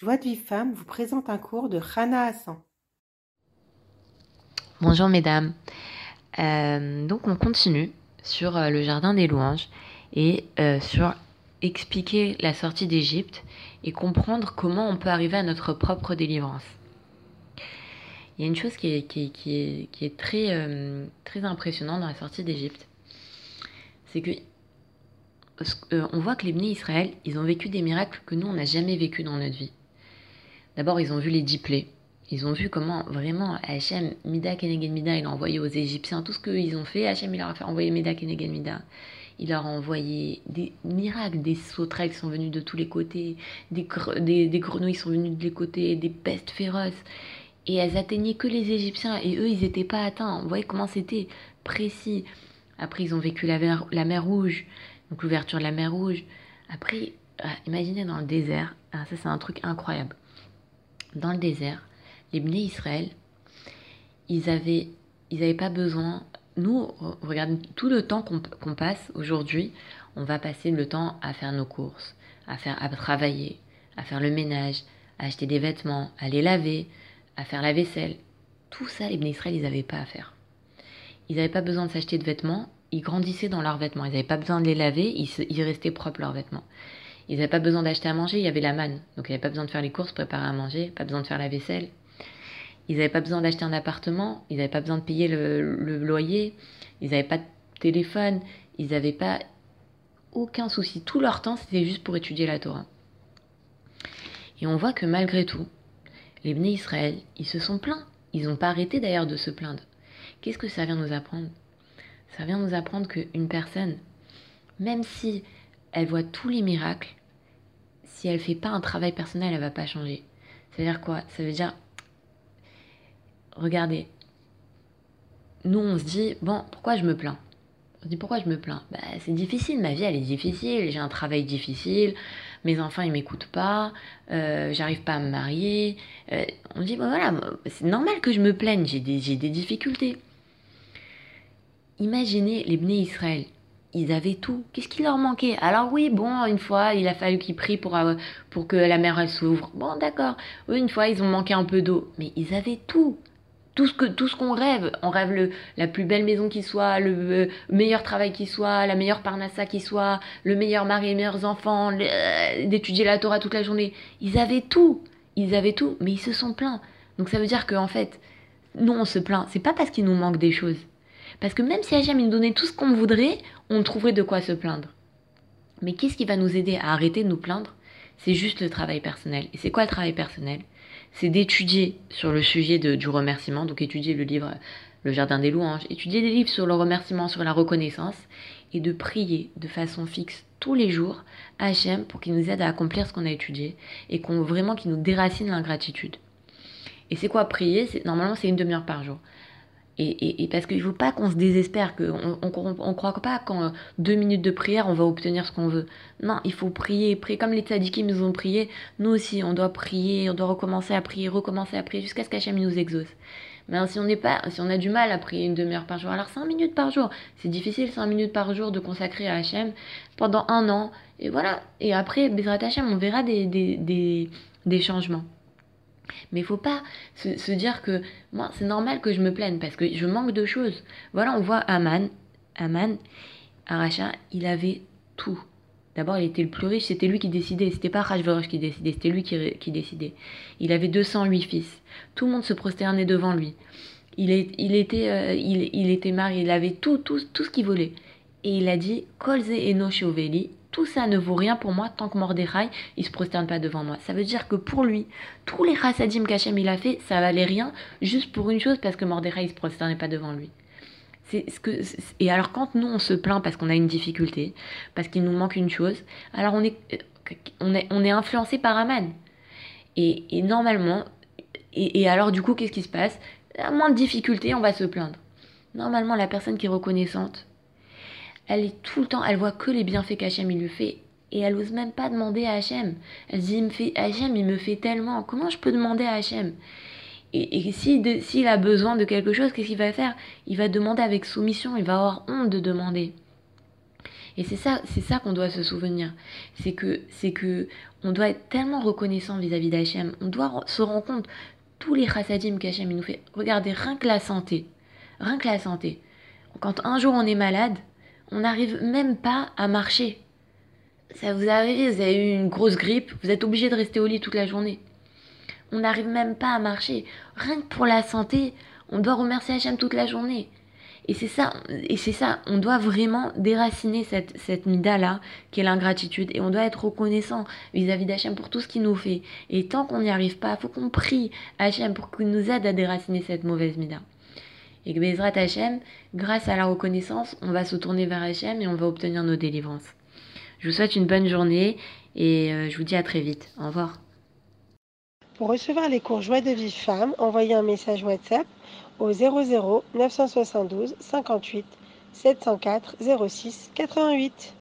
Joie de vie femme vous présente un cours de Rana Hassan. Bonjour mesdames. Euh, donc on continue sur euh, le jardin des louanges et euh, sur expliquer la sortie d'Égypte et comprendre comment on peut arriver à notre propre délivrance. Il y a une chose qui est, qui qui est, très, très impressionnante dans la sortie d'Égypte, c'est que on voit que les bénis Israël, ils ont vécu des miracles que nous, on n'a jamais vécu dans notre vie. D'abord, ils ont vu les dix Ils ont vu comment vraiment Hachem, Mida Kenegen Mida, il a envoyé aux Égyptiens tout ce qu'ils ont fait. Hachem, il leur a fait envoyer Mida Kenegen Mida. Il leur a envoyé des miracles, des sauterelles qui sont venus de tous les côtés, des, des, grenouilles sont venues de tous les côtés, des pestes féroces. Et elles atteignaient que les Égyptiens et eux, ils n'étaient pas atteints. Vous voyez comment c'était précis. Après, ils ont vécu la mer, la mer Rouge, donc l'ouverture de la mer Rouge. Après, euh, imaginez dans le désert, ah, ça c'est un truc incroyable dans le désert, les Bnei Israël, ils avaient, ils n'avaient pas besoin. Nous, regardez, tout le temps qu'on passe aujourd'hui, on va passer le temps à faire nos courses, à, faire, à travailler, à faire le ménage, à acheter des vêtements, à les laver, à faire la vaisselle. Tout ça, les Bnei Israël, ils n'avaient pas à faire. Ils n'avaient pas besoin de s'acheter de vêtements, ils grandissaient dans leurs vêtements. Ils n'avaient pas besoin de les laver, ils restaient propres leurs vêtements. Ils n'avaient pas besoin d'acheter à manger, il y avait la manne. Donc ils n'avaient pas besoin de faire les courses, préparer à manger, pas besoin de faire la vaisselle. Ils n'avaient pas besoin d'acheter un appartement, ils n'avaient pas besoin de payer le, loyer, ils n'avaient pas de téléphone, ils n'avaient pas aucun souci. Tout leur temps, c'était juste pour étudier la Torah. Et on voit que malgré tout, les Bnei Israël, ils se sont plaints. Ils n'ont pas arrêté d'ailleurs de se plaindre. Qu'est-ce que ça vient nous apprendre? Ça vient nous apprendre qu'une personne, même si elle voit tous les miracles, si elle fait pas un travail personnel, elle va pas changer. Ça veut dire quoi? Ça veut dire, regardez, nous on se dit, bon, pourquoi je me plains? On se dit, pourquoi je me plains? Bah, C'est difficile, ma vie elle est difficile, j'ai un travail difficile, mes enfants ils m'écoutent pas, euh, j'arrive pas à me marier. Euh, on dit, bon voilà, c'est normal que je me plaigne, j'ai des, des difficultés. Imaginez les Bnei Israël, ils avaient tout. Qu'est-ce qui leur manquait? Alors oui, bon, une fois, il a fallu qu'ils prient pour, euh, pour que la mer s'ouvre. Bon, d'accord. Une fois, ils ont manqué un peu d'eau. Mais ils avaient tout. Tout ce, que, tout ce qu'on rêve. On rêve le, la plus belle maison qui soit, le euh, meilleur travail qui soit, la meilleure parnassa qui soit, le meilleur mari, les meilleurs enfants, euh, d'étudier la Torah toute la journée. Ils avaient tout. Ils avaient tout, mais ils se sont plaints. Donc ça veut dire qu'en fait, nous, on se plaint. C'est pas parce qu'il nous manque des choses. Parce que même si Hachem nous donnait tout ce qu'on voudrait, on trouverait de quoi se plaindre. Mais qu'est-ce qui va nous aider à arrêter de nous plaindre? C'est juste le travail personnel. Et c'est quoi le travail personnel? C'est d'étudier sur le sujet du remerciement, donc étudier le livre Le Jardin des Louanges, étudier des livres sur le remerciement, sur la reconnaissance, et de prier de façon fixe tous les jours à pour qu'il nous aide à accomplir ce qu'on a étudié et qu'on vraiment qu'il nous déracine l'ingratitude. Et c'est quoi prier? Normalement, c'est une demi-heure par jour. Et, parce qu'il ne faut pas qu'on se désespère, qu'on ne croit pas qu'en deux minutes de prière, on va obtenir ce qu'on veut. Non, il faut prier, prier comme les tzadikim nous ont prié. Nous aussi, on doit prier, on doit recommencer à prier, recommencer à prier jusqu'à ce qu'Hachem nous exauce. Mais si on n'est pas, si on a du mal à prier une demi-heure par jour, alors cinq minutes par jour, c'est difficile cinq minutes par jour de consacrer à Hachem pendant un an. Et voilà. Et après, Bezrat Hachem, on verra des, des, des changements. Mais il faut pas se, dire que moi, c'est normal que je me plaigne parce que je manque de choses. Voilà, on voit Aman. Aman, Aracha, il avait tout. D'abord, il était le plus riche, c'était lui qui décidait. C'était pas Rajverosh qui décidait, c'était lui qui, décidait. Il avait 208 fils. Tout le monde se prosternait devant lui. Il, il, était, euh, il, était marié, il avait tout, tout, tout ce qu'il voulait. Et il a dit Kolze eno tout ça ne vaut rien pour moi tant que Mordechai, il se prosterne pas devant moi. Ça veut dire que pour lui, tous les chassadim qu'Hachem il a fait, ça valait rien juste pour une chose parce que Mordechai il se prosternait pas devant lui. C'est ce que et alors quand nous on se plaint parce qu'on a une difficulté, parce qu'il nous manque une chose, alors on est on est, on est influencé par Aman. Et, normalement, et, et alors du coup qu'est-ce qui se passe? À moins de difficultés, on va se plaindre. Normalement, la personne qui est reconnaissante, elle est tout le temps, elle voit que les bienfaits qu'Hachem lui fait. Et elle ose même pas demander à Hachem. Elle se dit, il me fait, Hachem, il me fait tellement. Comment je peux demander à Hachem? Et, et s'il a besoin de quelque chose, qu'est-ce qu'il va faire? Il va demander avec soumission. Il va avoir honte de demander. Et c'est ça, c'est ça qu'on doit se souvenir. C'est que, c'est que, on doit être tellement reconnaissant vis-à-vis d'Hachem. On doit se rendre compte tous les chassadim qu'Hachem nous fait. Regardez, rien que la santé. Rien que la santé. Quand un jour on est malade, on n'arrive même pas à marcher. Ça vous arrive, vous avez eu une grosse grippe, vous êtes obligé de rester au lit toute la journée. On n'arrive même pas à marcher. Rien que pour la santé, on doit remercier Hachem toute la journée. Et c'est ça, et c'est ça, on doit vraiment déraciner cette, cette mida-là, qui est l'ingratitude, et on doit être reconnaissant vis-à-vis d'Hachem pour tout ce qu'il nous fait. Et tant qu'on n'y arrive pas, il faut qu'on prie Hachem pour qu'il nous aide à déraciner cette mauvaise mida. Et que Bezrat Hachem, grâce à la reconnaissance, on va se tourner vers Hachem et on va obtenir nos délivrances. Je vous souhaite une bonne journée et euh, je vous dis à très vite. Au revoir. Pour recevoir les cours Joie de Vive Femme, envoyez un message WhatsApp au 00 972 58 704 06 88.